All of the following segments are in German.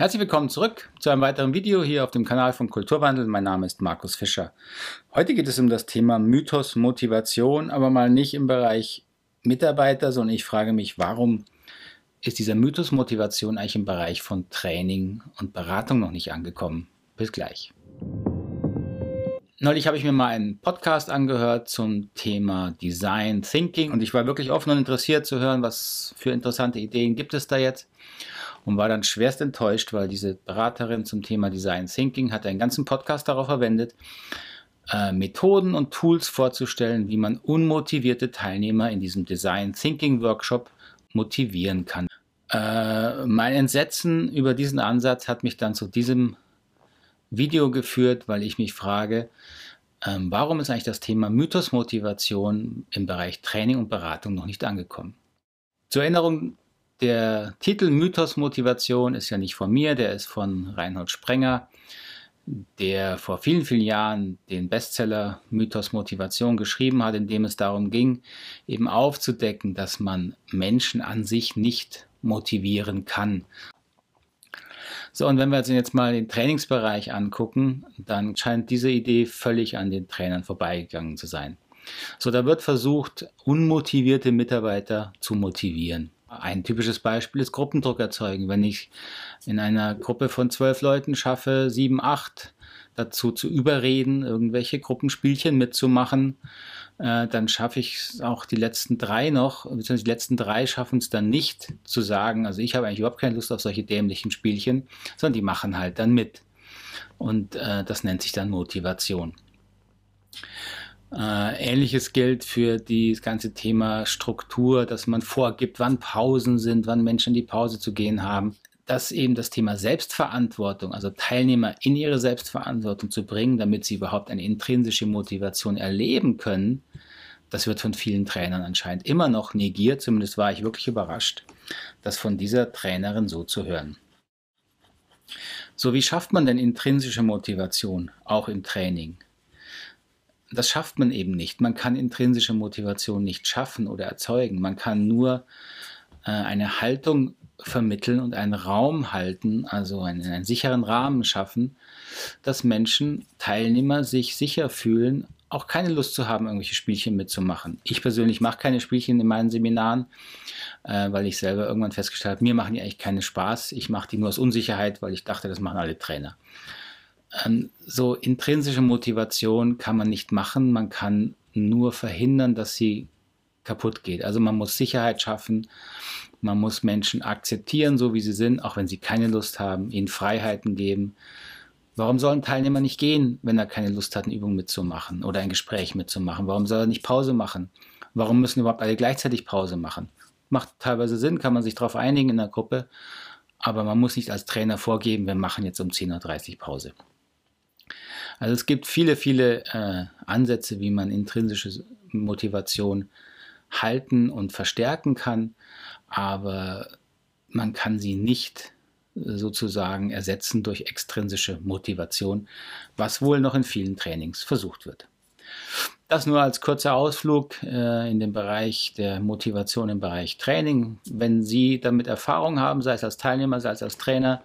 Herzlich willkommen zurück zu einem weiteren Video hier auf dem Kanal von Kulturwandel. Mein Name ist Markus Fischer. Heute geht es um das Thema Mythos Motivation, aber mal nicht im Bereich Mitarbeiter, sondern ich frage mich, warum ist dieser Mythos Motivation eigentlich im Bereich von Training und Beratung noch nicht angekommen? Bis gleich. Neulich habe ich mir mal einen Podcast angehört zum Thema Design Thinking und ich war wirklich offen und interessiert zu hören, was für interessante Ideen gibt es da jetzt und war dann schwerst enttäuscht, weil diese Beraterin zum Thema Design Thinking hat einen ganzen Podcast darauf verwendet, äh, Methoden und Tools vorzustellen, wie man unmotivierte Teilnehmer in diesem Design Thinking Workshop motivieren kann. Äh, mein Entsetzen über diesen Ansatz hat mich dann zu diesem Video geführt, weil ich mich frage, ähm, warum ist eigentlich das Thema Mythosmotivation im Bereich Training und Beratung noch nicht angekommen? Zur Erinnerung, der Titel Mythosmotivation ist ja nicht von mir, der ist von Reinhold Sprenger, der vor vielen, vielen Jahren den Bestseller Mythos Motivation geschrieben hat, in dem es darum ging, eben aufzudecken, dass man Menschen an sich nicht motivieren kann. So, und wenn wir uns jetzt mal den Trainingsbereich angucken, dann scheint diese Idee völlig an den Trainern vorbeigegangen zu sein. So, da wird versucht, unmotivierte Mitarbeiter zu motivieren. Ein typisches Beispiel ist Gruppendruck erzeugen. Wenn ich in einer Gruppe von zwölf Leuten schaffe, sieben, acht dazu zu überreden, irgendwelche Gruppenspielchen mitzumachen, äh, dann schaffe ich es auch die letzten drei noch, beziehungsweise die letzten drei schaffen es dann nicht zu sagen, also ich habe eigentlich überhaupt keine Lust auf solche dämlichen Spielchen, sondern die machen halt dann mit. Und äh, das nennt sich dann Motivation. Äh, Ähnliches gilt für das ganze Thema Struktur, dass man vorgibt, wann Pausen sind, wann Menschen die Pause zu gehen haben. Dass eben das Thema Selbstverantwortung, also Teilnehmer in ihre Selbstverantwortung zu bringen, damit sie überhaupt eine intrinsische Motivation erleben können, das wird von vielen Trainern anscheinend immer noch negiert. Zumindest war ich wirklich überrascht, das von dieser Trainerin so zu hören. So, wie schafft man denn intrinsische Motivation, auch im Training? das schafft man eben nicht. Man kann intrinsische Motivation nicht schaffen oder erzeugen. Man kann nur äh, eine Haltung vermitteln und einen Raum halten, also einen, einen sicheren Rahmen schaffen, dass Menschen, Teilnehmer sich sicher fühlen, auch keine Lust zu haben, irgendwelche Spielchen mitzumachen. Ich persönlich mache keine Spielchen in meinen Seminaren, äh, weil ich selber irgendwann festgestellt habe, mir machen die eigentlich keinen Spaß. Ich mache die nur aus Unsicherheit, weil ich dachte, das machen alle Trainer ähm, so intrinsische Motivation kann man nicht machen. Man kann nur verhindern, dass sie kaputt geht. Also man muss Sicherheit schaffen. Man muss Menschen akzeptieren, so wie sie sind, auch wenn sie keine Lust haben, ihnen Freiheiten geben. Warum sollen Teilnehmer nicht gehen, wenn er keine Lust hat, eine Übung mitzumachen oder ein Gespräch mitzumachen? Warum soll er nicht Pause machen? Warum müssen überhaupt alle gleichzeitig Pause machen? Macht teilweise Sinn, kann man sich darauf einigen in der Gruppe, aber man muss nicht als Trainer vorgeben, wir machen jetzt um 10.30 Uhr Pause. Also es gibt viele, viele äh, Ansätze, wie man intrinsische Motivation halten und verstärken kann, aber man kann sie nicht sozusagen ersetzen durch extrinsische Motivation, was wohl noch in vielen Trainings versucht wird. Das nur als kurzer Ausflug äh, in den Bereich der Motivation im Bereich Training. Wenn Sie damit Erfahrung haben, sei es als Teilnehmer, sei es als Trainer,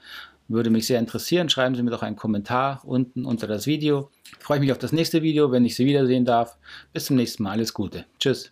würde mich sehr interessieren. Schreiben Sie mir doch einen Kommentar unten unter das Video. Ich freue mich auf das nächste Video, wenn ich Sie wiedersehen darf. Bis zum nächsten Mal. Alles Gute. Tschüss.